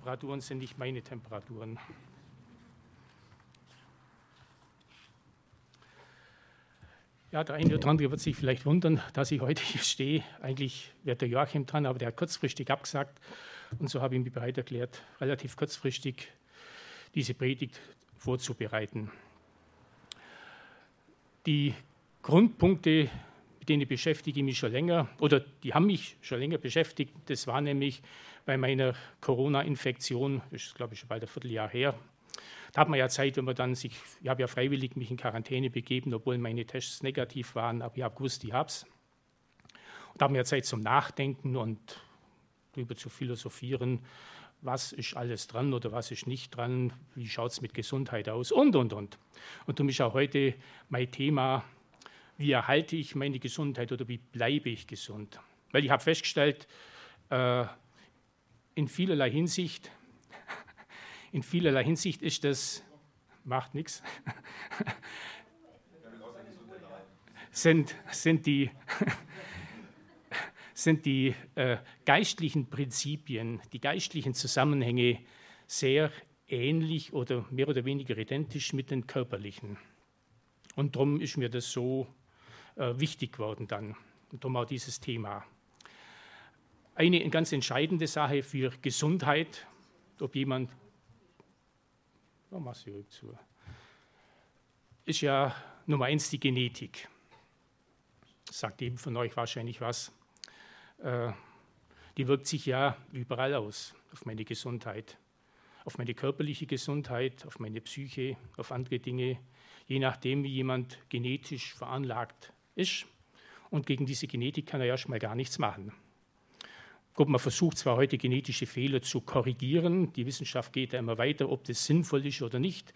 Temperaturen sind nicht meine Temperaturen. Ja, der eine oder andere wird sich vielleicht wundern, dass ich heute hier stehe. Eigentlich wäre der Joachim dran, aber der hat kurzfristig abgesagt. Und so habe ich mich bereit erklärt, relativ kurzfristig diese Predigt vorzubereiten. Die Grundpunkte, mit denen beschäftige ich mich schon länger, oder die haben mich schon länger beschäftigt. Das war nämlich bei meiner Corona-Infektion, das ist glaube ich schon bald ein Vierteljahr her, da hat man ja Zeit, wenn man dann sich, ich habe ja freiwillig mich in Quarantäne begeben, obwohl meine Tests negativ waren, aber ich habe gewusst, ich habe es. Da haben wir ja Zeit zum Nachdenken und darüber zu philosophieren, was ist alles dran oder was ist nicht dran, wie schaut es mit Gesundheit aus und, und, und. Und darum ist auch heute mein Thema, wie erhalte ich meine Gesundheit oder wie bleibe ich gesund. Weil ich habe festgestellt, äh, in vielerlei Hinsicht in vielerlei Hinsicht ist das, macht nichts, sind, sind die, sind die äh, geistlichen Prinzipien, die geistlichen Zusammenhänge sehr ähnlich oder mehr oder weniger identisch mit den körperlichen. Und darum ist mir das so äh, wichtig geworden dann. Und darum auch dieses Thema. Eine ganz entscheidende Sache für Gesundheit, ob jemand Oh, mach's zu. Ist ja Nummer eins die Genetik. Sagt jedem von euch wahrscheinlich was. Äh, die wirkt sich ja überall aus, auf meine Gesundheit, auf meine körperliche Gesundheit, auf meine Psyche, auf andere Dinge, je nachdem, wie jemand genetisch veranlagt ist. Und gegen diese Genetik kann er ja schon mal gar nichts machen. Gut, man versucht zwar heute genetische Fehler zu korrigieren, die Wissenschaft geht da immer weiter, ob das sinnvoll ist oder nicht.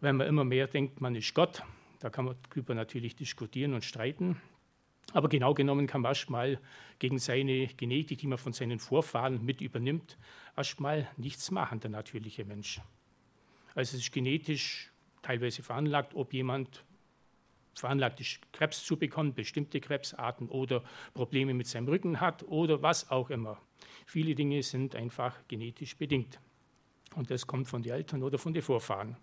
Wenn man immer mehr denkt, man ist Gott, da kann man darüber natürlich diskutieren und streiten. Aber genau genommen kann man erstmal gegen seine Genetik, die man von seinen Vorfahren mit übernimmt, erstmal nichts machen, der natürliche Mensch. Also es ist genetisch teilweise veranlagt, ob jemand veranlagt ist, Krebs zu bekommen, bestimmte Krebsarten oder Probleme mit seinem Rücken hat oder was auch immer. Viele Dinge sind einfach genetisch bedingt. Und das kommt von den Eltern oder von den Vorfahren.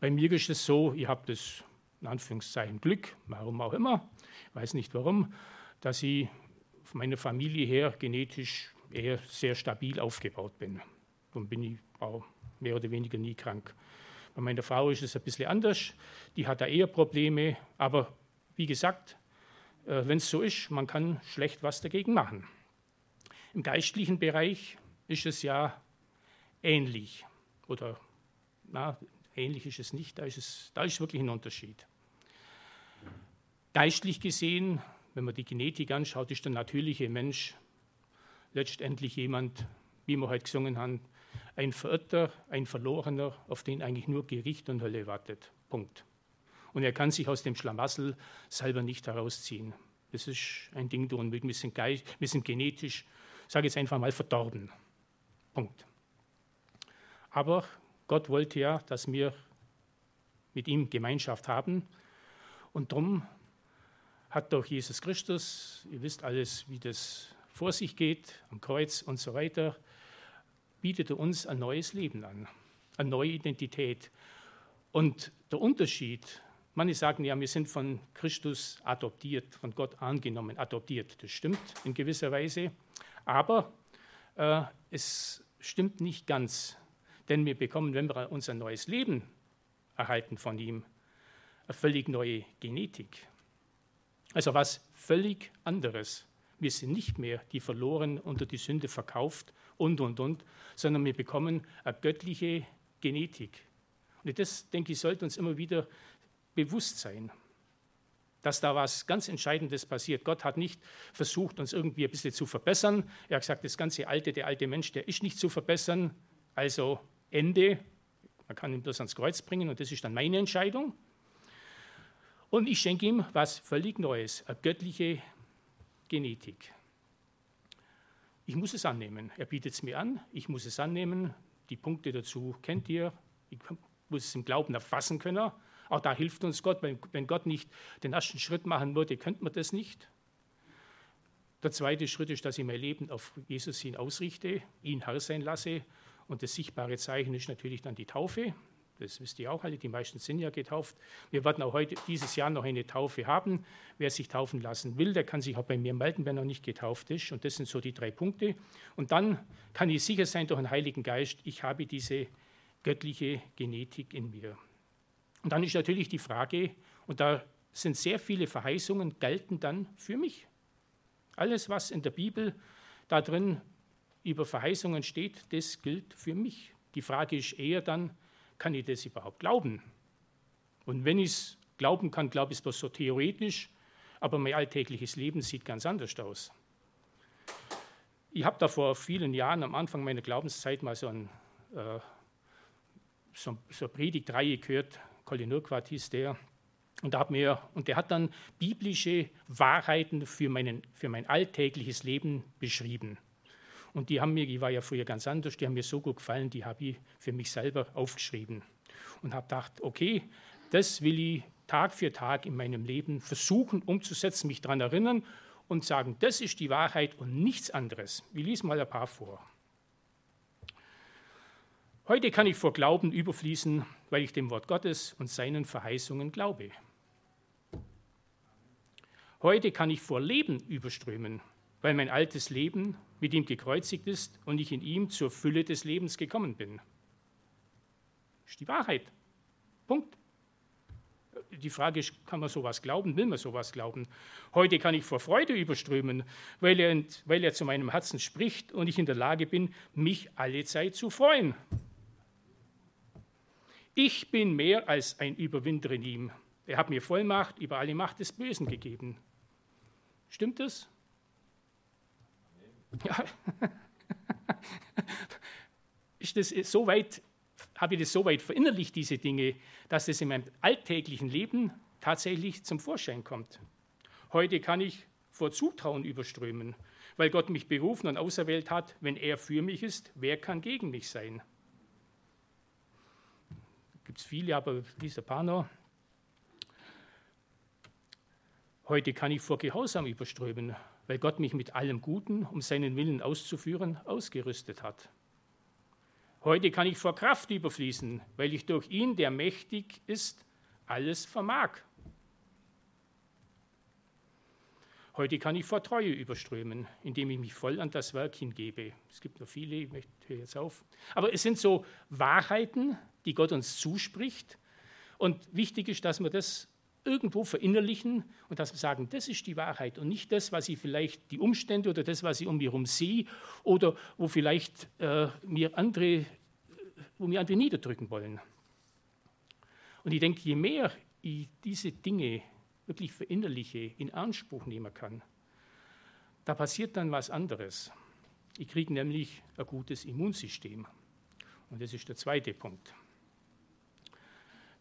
Bei mir ist es so, ich habe das in Anführungszeichen Glück, warum auch immer, weiß nicht warum, dass ich von meiner Familie her genetisch eher sehr stabil aufgebaut bin. Darum bin ich auch mehr oder weniger nie krank. Bei meiner Frau ist es ein bisschen anders. Die hat da eher Probleme. Aber wie gesagt, äh, wenn es so ist, man kann schlecht was dagegen machen. Im geistlichen Bereich ist es ja ähnlich. Oder na, ähnlich ist es nicht, da ist, es, da ist wirklich ein Unterschied. Geistlich gesehen, wenn man die Genetik anschaut, ist der natürliche Mensch letztendlich jemand, wie wir heute gesungen haben, ein Verirrter, ein Verlorener, auf den eigentlich nur Gericht und Hölle wartet. Punkt. Und er kann sich aus dem Schlamassel selber nicht herausziehen. Das ist ein Ding tun. Wir sind, wir sind genetisch, sage ich jetzt einfach mal, verdorben. Punkt. Aber Gott wollte ja, dass wir mit ihm Gemeinschaft haben. Und darum hat doch Jesus Christus, ihr wisst alles, wie das vor sich geht, am Kreuz und so weiter, bietet er uns ein neues Leben an, eine neue Identität. Und der Unterschied, manche sagen ja, wir sind von Christus adoptiert, von Gott angenommen, adoptiert. Das stimmt in gewisser Weise, aber äh, es stimmt nicht ganz, denn wir bekommen, wenn wir unser neues Leben erhalten von ihm, eine völlig neue Genetik. Also was völlig anderes. Wir sind nicht mehr die verloren unter die Sünde verkauft und, und, und, sondern wir bekommen eine göttliche Genetik. Und das, denke ich, sollte uns immer wieder bewusst sein, dass da was ganz Entscheidendes passiert. Gott hat nicht versucht, uns irgendwie ein bisschen zu verbessern. Er hat gesagt, das ganze Alte, der alte Mensch, der ist nicht zu verbessern. Also Ende. Man kann ihn bloß ans Kreuz bringen und das ist dann meine Entscheidung. Und ich schenke ihm was völlig Neues, eine göttliche Genetik. Ich muss es annehmen. Er bietet es mir an, ich muss es annehmen. Die Punkte dazu kennt ihr. Ich muss es im Glauben erfassen können. Auch da hilft uns Gott. Wenn, wenn Gott nicht den ersten Schritt machen würde, könnte man das nicht. Der zweite Schritt ist, dass ich mein Leben auf Jesus hin ausrichte, ihn Herr sein lasse. Und das sichtbare Zeichen ist natürlich dann die Taufe. Das wisst ihr auch alle, die meisten sind ja getauft. Wir werden auch heute dieses Jahr noch eine Taufe haben. Wer sich taufen lassen will, der kann sich auch bei mir melden, wenn er nicht getauft ist. Und das sind so die drei Punkte. Und dann kann ich sicher sein durch den Heiligen Geist, ich habe diese göttliche Genetik in mir. Und dann ist natürlich die Frage, und da sind sehr viele Verheißungen, gelten dann für mich. Alles, was in der Bibel da drin über Verheißungen steht, das gilt für mich. Die Frage ist eher dann, kann ich das überhaupt glauben? Und wenn ich es glauben kann, glaube ich es bloß so theoretisch, aber mein alltägliches Leben sieht ganz anders aus. Ich habe da vor vielen Jahren am Anfang meiner Glaubenszeit mal so, ein, äh, so, so eine Predigtreihe gehört, Colin Urquhart hieß der, und, da mir, und der hat dann biblische Wahrheiten für, meinen, für mein alltägliches Leben beschrieben. Und die haben mir, ich war ja früher ganz anders, die haben mir so gut gefallen, die habe ich für mich selber aufgeschrieben. Und habe gedacht, okay, das will ich Tag für Tag in meinem Leben versuchen umzusetzen, mich daran erinnern und sagen, das ist die Wahrheit und nichts anderes. Ich lese mal ein paar vor. Heute kann ich vor Glauben überfließen, weil ich dem Wort Gottes und seinen Verheißungen glaube. Heute kann ich vor Leben überströmen, weil mein altes Leben mit ihm gekreuzigt ist und ich in ihm zur Fülle des Lebens gekommen bin. Das ist die Wahrheit. Punkt. Die Frage ist, kann man sowas glauben? Will man sowas glauben? Heute kann ich vor Freude überströmen, weil er, weil er zu meinem Herzen spricht und ich in der Lage bin, mich alle Zeit zu freuen. Ich bin mehr als ein Überwinder in ihm. Er hat mir Vollmacht über alle Macht des Bösen gegeben. Stimmt das? Ja. Ist das so weit, habe ich das so weit verinnerlicht, diese Dinge, dass es in meinem alltäglichen Leben tatsächlich zum Vorschein kommt. Heute kann ich vor Zutrauen überströmen, weil Gott mich berufen und auserwählt hat. Wenn er für mich ist, wer kann gegen mich sein? Gibt es viele, aber dieser paar noch. Heute kann ich vor Gehorsam überströmen, weil Gott mich mit allem Guten, um seinen Willen auszuführen, ausgerüstet hat. Heute kann ich vor Kraft überfließen, weil ich durch ihn, der mächtig ist, alles vermag. Heute kann ich vor Treue überströmen, indem ich mich voll an das Werk hingebe. Es gibt noch viele, ich höre jetzt auf. Aber es sind so Wahrheiten, die Gott uns zuspricht. Und wichtig ist, dass wir das irgendwo verinnerlichen und dass wir sagen, das ist die Wahrheit und nicht das, was ich vielleicht die Umstände oder das, was ich um mich herum sehe oder wo vielleicht äh, mir andere, wo mir andere niederdrücken wollen. Und ich denke, je mehr ich diese Dinge wirklich verinnerliche, in Anspruch nehmen kann, da passiert dann was anderes. Ich kriege nämlich ein gutes Immunsystem. Und das ist der zweite Punkt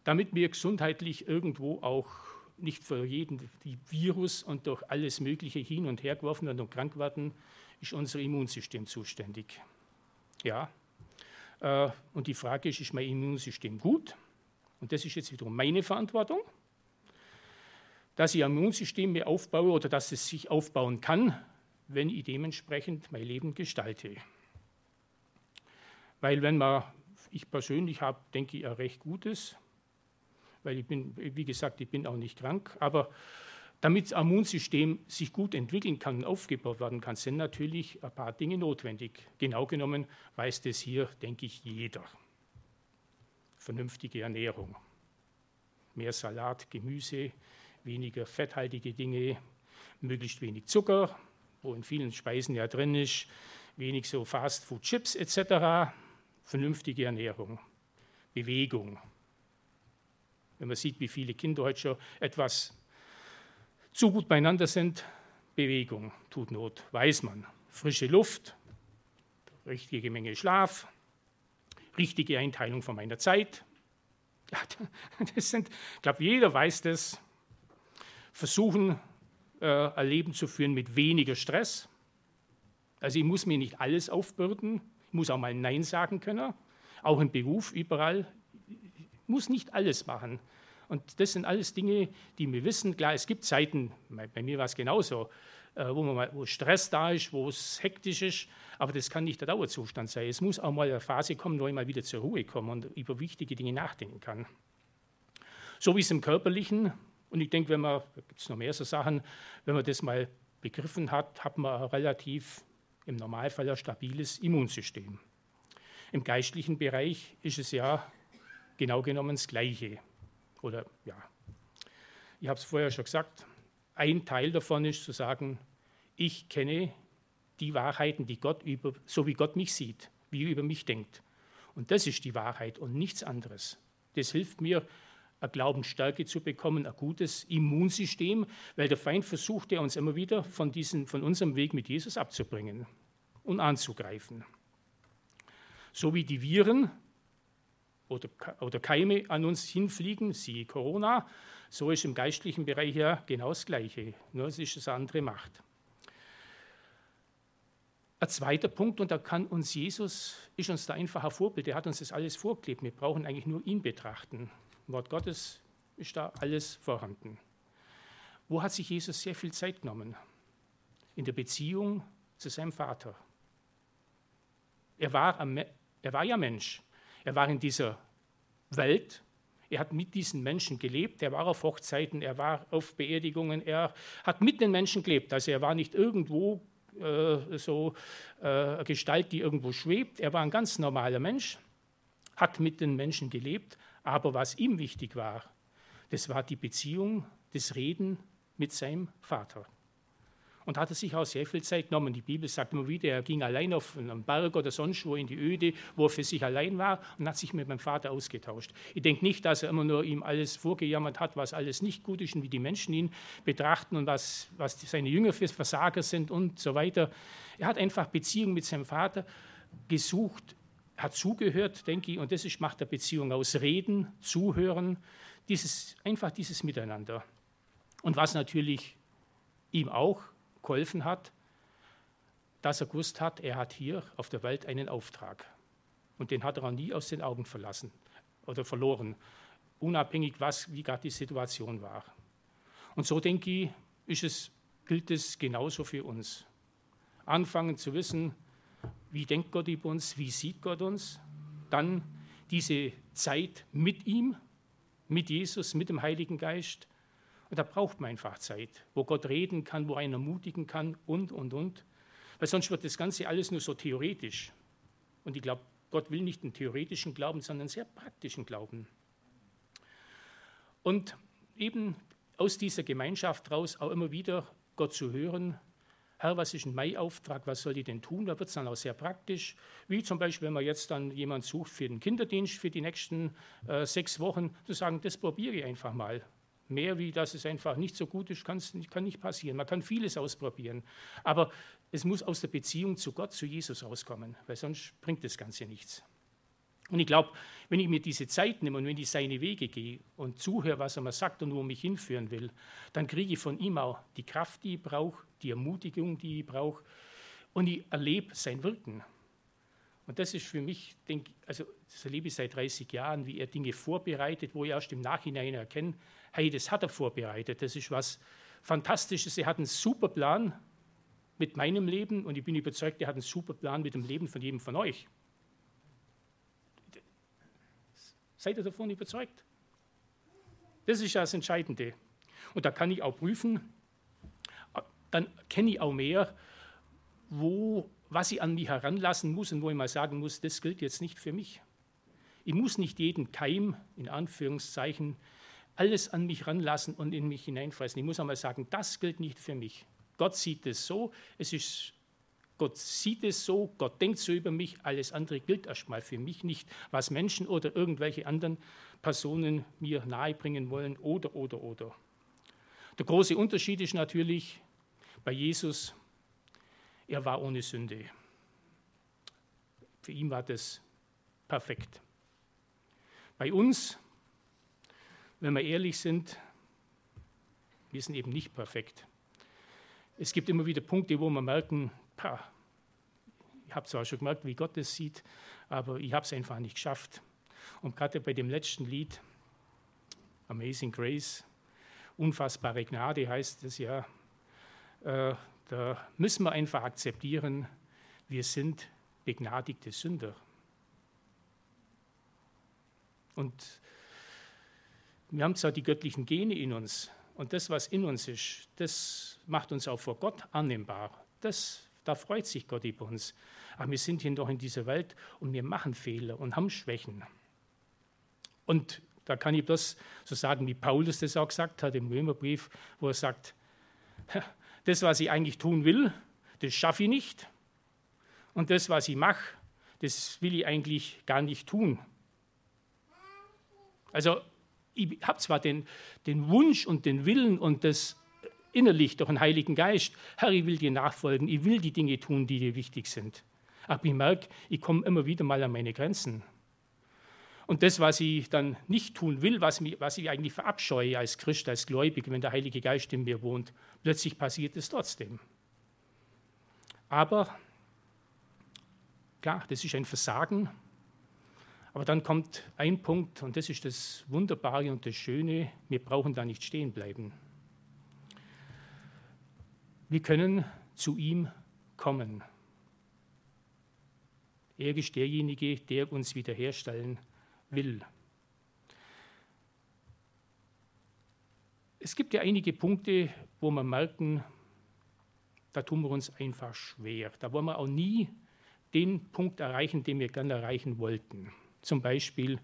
damit wir gesundheitlich irgendwo auch nicht für jeden die Virus und durch alles Mögliche hin und her geworfen werden und krank werden, ist unser Immunsystem zuständig. Ja. Äh, und die Frage ist, ist mein Immunsystem gut? Und das ist jetzt wiederum meine Verantwortung, dass ich ein Immunsystem mir aufbaue oder dass es sich aufbauen kann, wenn ich dementsprechend mein Leben gestalte. Weil wenn man, ich persönlich habe, denke ich, ein recht gutes weil ich bin, wie gesagt, ich bin auch nicht krank, aber damit das Immunsystem sich gut entwickeln kann und aufgebaut werden kann, sind natürlich ein paar Dinge notwendig. Genau genommen weiß das hier, denke ich, jeder. Vernünftige Ernährung, mehr Salat, Gemüse, weniger fetthaltige Dinge, möglichst wenig Zucker, wo in vielen Speisen ja drin ist, wenig so Fastfood, Chips etc., vernünftige Ernährung, Bewegung, wenn man sieht, wie viele Kinder heute schon etwas zu gut beieinander sind, Bewegung tut Not, weiß man. Frische Luft, richtige Menge Schlaf, richtige Einteilung von meiner Zeit. Ja, das sind, ich glaube, jeder weiß das. Versuchen, äh, ein Leben zu führen mit weniger Stress. Also ich muss mir nicht alles aufbürden, ich muss auch mal Nein sagen können, auch im Beruf, überall muss nicht alles machen. Und das sind alles Dinge, die wir wissen. Klar, es gibt Zeiten, bei mir war es genauso, äh, wo, mal, wo Stress da ist, wo es hektisch ist, aber das kann nicht der Dauerzustand sein. Es muss auch mal eine Phase kommen, wo ich mal wieder zur Ruhe komme und über wichtige Dinge nachdenken kann. So wie es im Körperlichen, und ich denke, wenn man, da gibt es noch mehr so Sachen, wenn man das mal begriffen hat, hat man relativ im Normalfall ein stabiles Immunsystem. Im geistlichen Bereich ist es ja genau genommen das Gleiche. Oder ja, ich habe es vorher schon gesagt, ein Teil davon ist zu sagen, ich kenne die Wahrheiten, die Gott über, so wie Gott mich sieht, wie er über mich denkt. Und das ist die Wahrheit und nichts anderes. Das hilft mir, eine Glaubensstärke zu bekommen, ein gutes Immunsystem, weil der Feind versucht ja uns immer wieder von, diesen, von unserem Weg mit Jesus abzubringen und anzugreifen. So wie die Viren oder, oder Keime an uns hinfliegen, siehe Corona, so ist im geistlichen Bereich ja genau das Gleiche, nur es ist eine andere Macht. Ein zweiter Punkt, und da kann uns Jesus, ist uns da einfach ein Vorbild, er hat uns das alles vorgelebt. Wir brauchen eigentlich nur ihn betrachten. Im Wort Gottes ist da alles vorhanden. Wo hat sich Jesus sehr viel Zeit genommen? In der Beziehung zu seinem Vater. Er war, er war ja Mensch. Er war in dieser Welt. Er hat mit diesen Menschen gelebt. Er war auf Hochzeiten, er war auf Beerdigungen. Er hat mit den Menschen gelebt. Also er war nicht irgendwo äh, so äh, Gestalt, die irgendwo schwebt. Er war ein ganz normaler Mensch, hat mit den Menschen gelebt. Aber was ihm wichtig war, das war die Beziehung, das Reden mit seinem Vater und hatte sich auch sehr viel Zeit genommen. Die Bibel sagt immer wieder, er ging allein auf einen Berg oder sonst wo in die Öde, wo er für sich allein war und hat sich mit meinem Vater ausgetauscht. Ich denke nicht, dass er immer nur ihm alles vorgejammert hat, was alles nicht gut ist und wie die Menschen ihn betrachten und was, was seine Jünger für Versager sind und so weiter. Er hat einfach Beziehung mit seinem Vater gesucht, hat zugehört, denke ich, und das ist, macht der Beziehung aus. Reden, zuhören, dieses, einfach dieses Miteinander. Und was natürlich ihm auch geholfen hat, dass er gewusst hat, er hat hier auf der Welt einen Auftrag. Und den hat er auch nie aus den Augen verlassen oder verloren, unabhängig, was, wie gerade die Situation war. Und so denke ich, ist es, gilt es genauso für uns. Anfangen zu wissen, wie denkt Gott über uns, wie sieht Gott uns, dann diese Zeit mit ihm, mit Jesus, mit dem Heiligen Geist und da braucht man einfach Zeit, wo Gott reden kann, wo einen ermutigen kann und, und, und. Weil sonst wird das Ganze alles nur so theoretisch. Und ich glaube, Gott will nicht einen theoretischen Glauben, sondern einen sehr praktischen Glauben. Und eben aus dieser Gemeinschaft raus auch immer wieder Gott zu hören, Herr, was ist ein Mai-Auftrag, was soll ich denn tun? Da wird es dann auch sehr praktisch, wie zum Beispiel, wenn man jetzt dann jemanden sucht für den Kinderdienst für die nächsten äh, sechs Wochen, zu sagen, das probiere ich einfach mal. Mehr wie, dass es einfach nicht so gut ist, kann nicht passieren. Man kann vieles ausprobieren. Aber es muss aus der Beziehung zu Gott, zu Jesus rauskommen, weil sonst bringt das Ganze nichts. Und ich glaube, wenn ich mir diese Zeit nehme und wenn ich seine Wege gehe und zuhöre, was er mir sagt und wo er mich hinführen will, dann kriege ich von ihm auch die Kraft, die ich brauche, die Ermutigung, die ich brauche und ich erlebe sein Wirken. Und das ist für mich, denke, also das erlebe ich seit 30 Jahren, wie er Dinge vorbereitet, wo ich erst im Nachhinein erkenne, hey, das hat er vorbereitet, das ist was Fantastisches. Er hat einen super Plan mit meinem Leben und ich bin überzeugt, er hat einen super Plan mit dem Leben von jedem von euch. Seid ihr davon überzeugt? Das ist das Entscheidende. Und da kann ich auch prüfen, dann kenne ich auch mehr, wo, was ich an mich heranlassen muss und wo ich mal sagen muss, das gilt jetzt nicht für mich. Ich muss nicht jeden Keim, in Anführungszeichen, alles an mich ranlassen und in mich hineinfressen. Ich muss einmal sagen, das gilt nicht für mich. Gott sieht es so, es ist, Gott sieht es so, Gott denkt so über mich, alles andere gilt erstmal für mich nicht, was Menschen oder irgendwelche anderen Personen mir nahebringen wollen oder, oder, oder. Der große Unterschied ist natürlich bei Jesus, er war ohne Sünde. Für ihn war das perfekt. Bei uns wenn wir ehrlich sind, wir sind eben nicht perfekt. Es gibt immer wieder Punkte, wo wir merken, pah, ich habe zwar schon gemerkt, wie Gott es sieht, aber ich habe es einfach nicht geschafft. Und gerade bei dem letzten Lied, Amazing Grace, unfassbare Gnade heißt es ja, äh, Da müssen wir einfach akzeptieren, wir sind begnadigte Sünder. Und wir haben zwar die göttlichen Gene in uns und das, was in uns ist, das macht uns auch vor Gott annehmbar. Das, da freut sich Gott über uns. Aber wir sind hier doch in dieser Welt und wir machen Fehler und haben Schwächen. Und da kann ich das so sagen, wie Paulus das auch gesagt hat im Römerbrief, wo er sagt, das, was ich eigentlich tun will, das schaffe ich nicht. Und das, was ich mache, das will ich eigentlich gar nicht tun. Also ich habe zwar den, den Wunsch und den Willen und das innerlich durch den Heiligen Geist, Herr, ich will dir nachfolgen, ich will die Dinge tun, die dir wichtig sind. Aber ich merke, ich komme immer wieder mal an meine Grenzen. Und das, was ich dann nicht tun will, was, mich, was ich eigentlich verabscheue als Christ, als Gläubig, wenn der Heilige Geist in mir wohnt, plötzlich passiert es trotzdem. Aber klar, das ist ein Versagen. Aber dann kommt ein Punkt, und das ist das Wunderbare und das Schöne, wir brauchen da nicht stehen bleiben. Wir können zu ihm kommen. Er ist derjenige, der uns wiederherstellen will. Es gibt ja einige Punkte, wo wir merken, da tun wir uns einfach schwer. Da wollen wir auch nie den Punkt erreichen, den wir gerne erreichen wollten. Zum Beispiel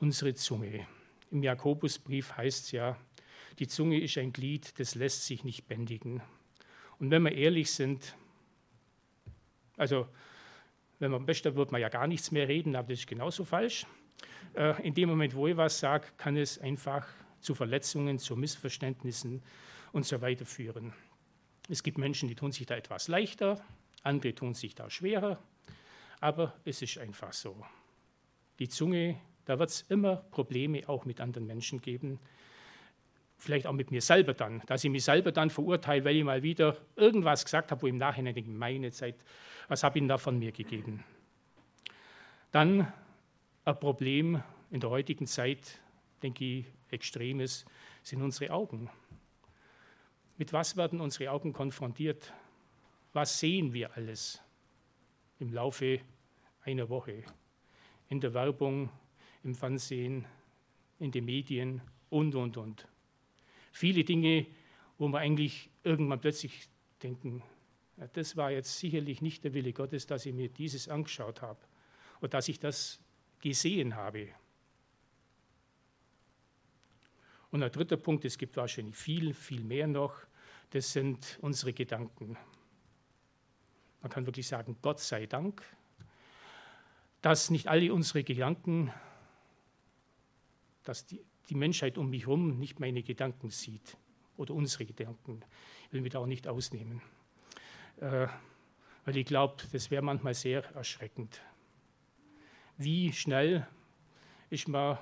unsere Zunge. Im Jakobusbrief heißt es ja, die Zunge ist ein Glied, das lässt sich nicht bändigen. Und wenn wir ehrlich sind, also wenn man möchte, wird man ja gar nichts mehr reden, aber das ist genauso falsch. Äh, in dem Moment, wo ich was sage, kann es einfach zu Verletzungen, zu Missverständnissen und so weiter führen. Es gibt Menschen, die tun sich da etwas leichter, andere tun sich da schwerer, aber es ist einfach so. Die Zunge, da wird es immer Probleme auch mit anderen Menschen geben, vielleicht auch mit mir selber dann, dass ich mich selber dann verurteile, weil ich mal wieder irgendwas gesagt habe, wo ich im Nachhinein denke, meine Zeit, was habe ich denn da von mir gegeben? Dann ein Problem in der heutigen Zeit, denke ich, extremes, sind unsere Augen. Mit was werden unsere Augen konfrontiert? Was sehen wir alles im Laufe einer Woche? In der Werbung, im Fernsehen, in den Medien und, und, und. Viele Dinge, wo wir eigentlich irgendwann plötzlich denken, ja, das war jetzt sicherlich nicht der Wille Gottes, dass ich mir dieses angeschaut habe oder dass ich das gesehen habe. Und ein dritter Punkt, es gibt wahrscheinlich viel, viel mehr noch, das sind unsere Gedanken. Man kann wirklich sagen, Gott sei Dank, dass nicht alle unsere Gedanken, dass die, die Menschheit um mich herum nicht meine Gedanken sieht oder unsere Gedanken. Ich will mich da auch nicht ausnehmen, äh, weil ich glaube, das wäre manchmal sehr erschreckend wie schnell ist man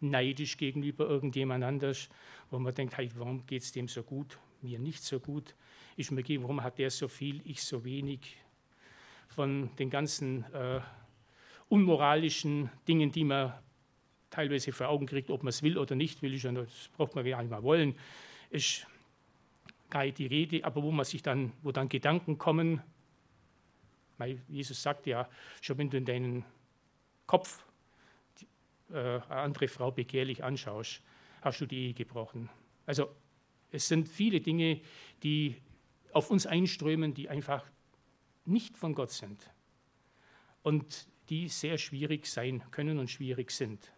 neidisch gegenüber irgendjemand anders, wo man denkt, hey, warum geht es dem so gut, mir nicht so gut? Ist mir warum hat der so viel, ich so wenig? Von den ganzen äh, unmoralischen Dingen, die man teilweise vor Augen kriegt, ob man es will oder nicht will, das braucht man gar nicht mal wollen, ist gar nicht die Rede, aber wo man sich dann, wo dann Gedanken kommen, weil Jesus sagt ja, schon wenn du in deinen Kopf äh, eine andere Frau begehrlich anschaust, hast du die Ehe gebrochen. Also es sind viele Dinge, die auf uns einströmen, die einfach nicht von Gott sind. Und die sehr schwierig sein können und schwierig sind.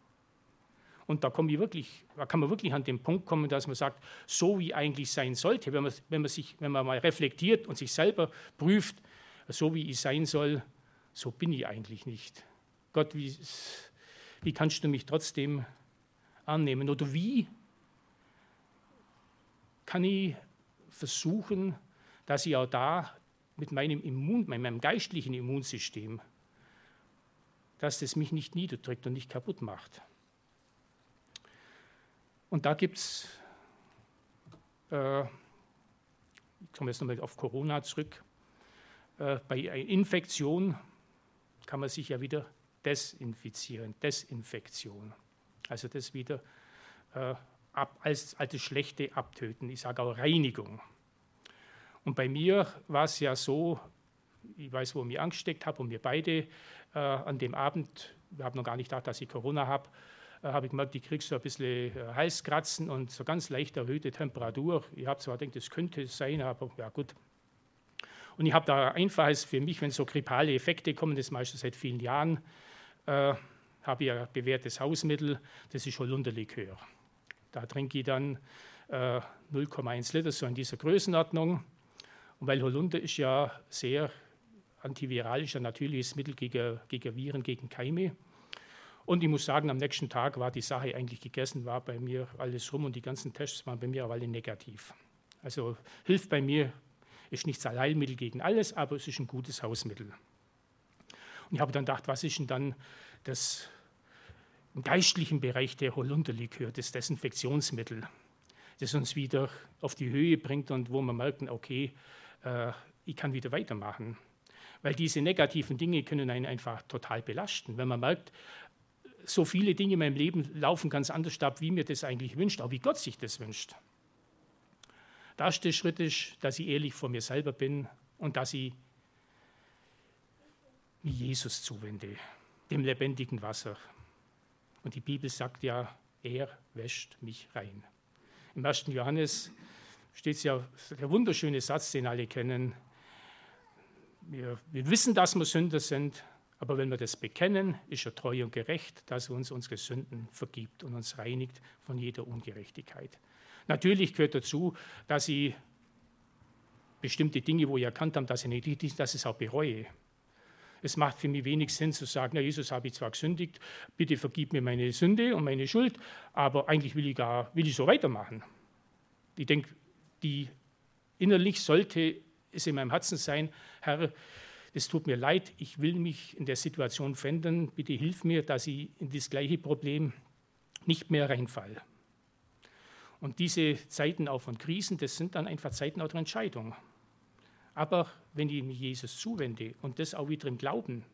Und da, ich wirklich, da kann man wirklich an den Punkt kommen, dass man sagt, so wie eigentlich sein sollte, wenn man, wenn man, sich, wenn man mal reflektiert und sich selber prüft, so wie ich sein soll, so bin ich eigentlich nicht. Gott, wie, wie kannst du mich trotzdem annehmen? Oder wie kann ich versuchen, dass ich auch da mit meinem, Immun, mit meinem geistlichen Immunsystem, dass das mich nicht niederdrückt und nicht kaputt macht. Und da gibt es, äh, ich komme jetzt nochmal auf Corona zurück, äh, bei Infektion kann man sich ja wieder desinfizieren, Desinfektion. Also das wieder äh, ab, als, als Schlechte abtöten. Ich sage auch Reinigung. Und bei mir war es ja so, ich weiß, wo ich mich angesteckt habe und wir beide äh, an dem Abend, wir haben noch gar nicht gedacht, dass ich Corona habe, äh, habe ich gemerkt, ich kriege so ein bisschen äh, Halskratzen und so ganz leicht erhöhte Temperatur. Ich habe zwar gedacht, das könnte sein, aber ja gut. Und ich habe da einfaches für mich, wenn so grippale Effekte kommen, das meistens seit vielen Jahren, äh, habe ich ein bewährtes Hausmittel, das ist Holunderlikör. Da trinke ich dann äh, 0,1 Liter, so in dieser Größenordnung. Und weil Holunder ist ja sehr antiviralisch, ein natürliches Mittel gegen, gegen Viren, gegen Keime. Und ich muss sagen, am nächsten Tag war die Sache eigentlich gegessen, war bei mir alles rum und die ganzen Tests waren bei mir alle negativ. Also hilft bei mir, ist nicht das Allheilmittel gegen alles, aber es ist ein gutes Hausmittel. Und ich habe dann gedacht, was ist denn dann das im geistlichen Bereich der Holunderlikör, das Desinfektionsmittel, das uns wieder auf die Höhe bringt und wo wir merken, okay, äh, ich kann wieder weitermachen. Weil diese negativen Dinge können einen einfach total belasten. Wenn man merkt, so viele Dinge in meinem Leben laufen ganz anders ab, wie mir das eigentlich wünscht, auch wie Gott sich das wünscht. Der erste Schritt ist, dass ich ehrlich vor mir selber bin und dass ich mich Jesus zuwende, dem lebendigen Wasser. Und die Bibel sagt ja, er wäscht mich rein. Im 1. Johannes steht ja der wunderschöne Satz, den alle kennen. Wir, wir wissen, dass wir Sünder sind, aber wenn wir das bekennen, ist er treu und gerecht, dass er uns unsere Sünden vergibt und uns reinigt von jeder Ungerechtigkeit. Natürlich gehört dazu, dass ich bestimmte Dinge, wo ich erkannt habe, dass ich nicht, dass ich es auch bereue. Es macht für mich wenig Sinn zu sagen, na Jesus, habe ich zwar gesündigt, bitte vergib mir meine Sünde und meine Schuld, aber eigentlich will ich gar, will ich so weitermachen. Ich denke, die innerlich sollte es in meinem Herzen sein, Herr, es tut mir leid, ich will mich in der Situation verändern, bitte hilf mir, dass ich in das gleiche Problem nicht mehr reinfalle. Und diese Zeiten auch von Krisen, das sind dann einfach Zeiten auch der Entscheidung. Aber wenn ich mich Jesus zuwende und das auch wieder im Glauben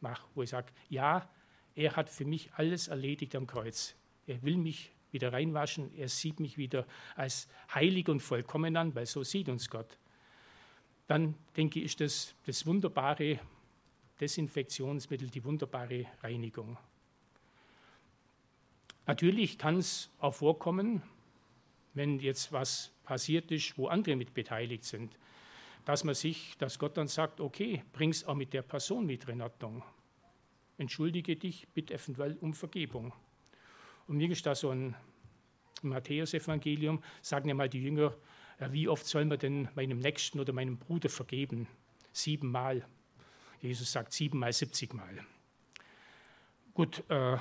mache, wo ich sage, ja, er hat für mich alles erledigt am Kreuz. Er will mich wieder reinwaschen, er sieht mich wieder als heilig und vollkommen an, weil so sieht uns Gott. Dann denke ich, ist das das wunderbare Desinfektionsmittel, die wunderbare Reinigung. Natürlich kann es auch vorkommen, wenn jetzt was passiert ist, wo andere mit beteiligt sind, dass man sich, dass Gott dann sagt, okay, bring es auch mit der Person mit in Ordnung. Entschuldige dich, bitte eventuell um Vergebung. Und mir ist da so ein Matthäus-Evangelium, sagen ja mal die Jünger, wie oft soll man denn meinem Nächsten oder meinem Bruder vergeben? Siebenmal. Jesus sagt siebenmal, siebzigmal. Gut, äh,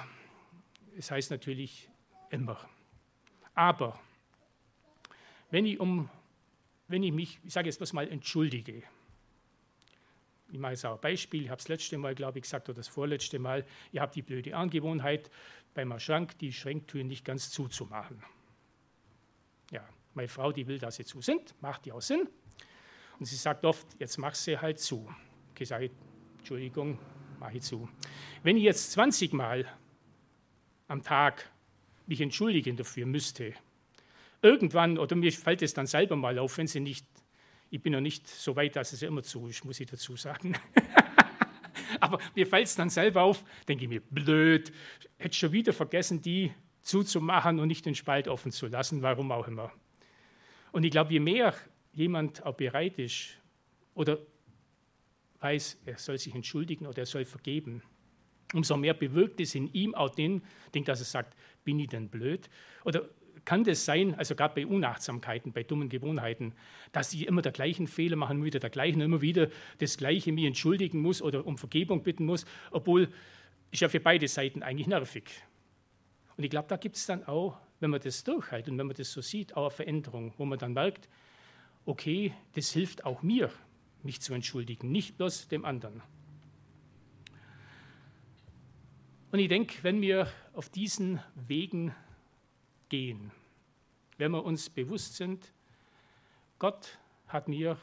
es heißt natürlich immer. Aber wenn ich, um, wenn ich mich, ich sage jetzt was mal, entschuldige, ich mache jetzt auch ein Beispiel, ich habe das letzte Mal, glaube ich, gesagt, oder das vorletzte Mal, ihr habt die blöde Angewohnheit, beim Schrank die Schranktüren nicht ganz zuzumachen. Ja, meine Frau, die will, dass sie zu sind, macht die auch Sinn. Und sie sagt oft, jetzt mach sie halt zu. Okay, sage ich, Entschuldigung, mache ich zu. Wenn ich jetzt 20 Mal am Tag mich entschuldigen dafür müsste, irgendwann, oder mir fällt es dann selber mal auf, wenn sie nicht, ich bin noch nicht so weit, dass es immer zu ist, muss ich dazu sagen. Aber mir fällt es dann selber auf, denke ich mir, blöd, hätte schon wieder vergessen, die zuzumachen und nicht den Spalt offen zu lassen, warum auch immer. Und ich glaube, je mehr jemand auch bereit ist oder weiß, er soll sich entschuldigen oder er soll vergeben, umso mehr bewirkt es in ihm auch den, den dass er sagt, bin ich denn blöd? Oder kann das sein, also gerade bei Unachtsamkeiten, bei dummen Gewohnheiten, dass ich immer der gleichen Fehler machen, wieder der gleichen, immer wieder das Gleiche mir entschuldigen muss oder um Vergebung bitten muss, obwohl ist ja für beide Seiten eigentlich nervig. Und ich glaube, da gibt es dann auch, wenn man das durchhält und wenn man das so sieht, auch eine Veränderung, wo man dann merkt, okay, das hilft auch mir, mich zu entschuldigen, nicht bloß dem anderen. Und ich denke, wenn wir auf diesen Wegen gehen. Wenn wir uns bewusst sind, Gott hat mir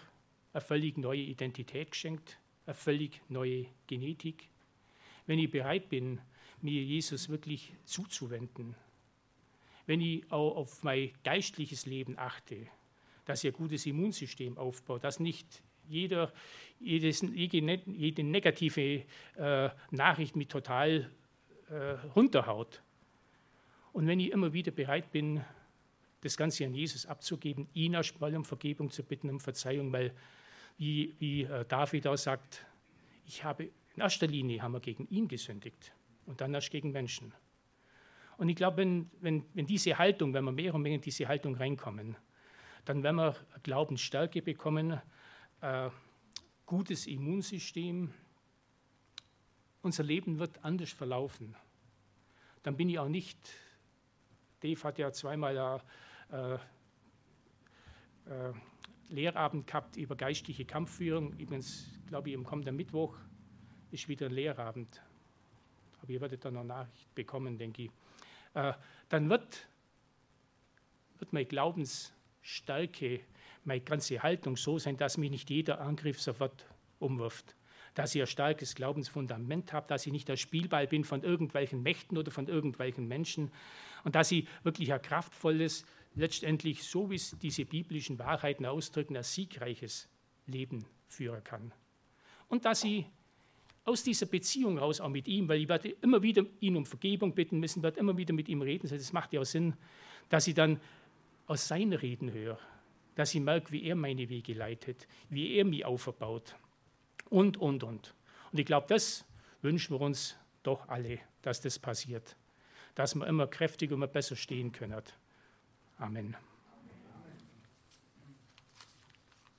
eine völlig neue Identität geschenkt, eine völlig neue Genetik. Wenn ich bereit bin, mir Jesus wirklich zuzuwenden, wenn ich auch auf mein geistliches Leben achte, dass ich ein gutes Immunsystem aufbaue, dass nicht jeder, jedes, jede, negative äh, Nachricht mich total äh, runterhaut. Und wenn ich immer wieder bereit bin, das Ganze an Jesus abzugeben, ihn erstmal um Vergebung zu bitten, um Verzeihung, weil, wie, wie äh, David auch sagt, ich habe in erster Linie haben wir gegen ihn gesündigt und dann erst gegen Menschen. Und ich glaube, wenn, wenn, wenn diese Haltung, wenn wir mehr und mehr in diese Haltung reinkommen, dann werden wir Glaubensstärke bekommen, äh, gutes Immunsystem, unser Leben wird anders verlaufen. Dann bin ich auch nicht, Dave hat ja zweimal äh, äh, Lehrabend gehabt über geistliche Kampfführung. Übrigens, glaube ich, am kommenden Mittwoch ist wieder ein Lehrabend. Aber ihr werdet dann noch Nachricht bekommen, denke ich. Äh, dann wird, wird meine Glaubensstärke, meine ganze Haltung so sein, dass mich nicht jeder Angriff sofort umwirft. Dass ich ein starkes Glaubensfundament habe, dass ich nicht der Spielball bin von irgendwelchen Mächten oder von irgendwelchen Menschen und dass ich wirklich ein kraftvolles, letztendlich, so wie es diese biblischen Wahrheiten ausdrücken, ein siegreiches Leben führen kann. Und dass ich aus dieser Beziehung raus auch mit ihm, weil ich werde immer wieder ihn um Vergebung bitten müssen, werde immer wieder mit ihm reden. Das macht ja auch Sinn, dass ich dann aus seinen Reden höre, dass ich merke, wie er meine Wege leitet, wie er mich auferbaut und, und, und. Und ich glaube, das wünschen wir uns doch alle, dass das passiert, dass wir immer kräftiger, immer besser stehen können. Amen.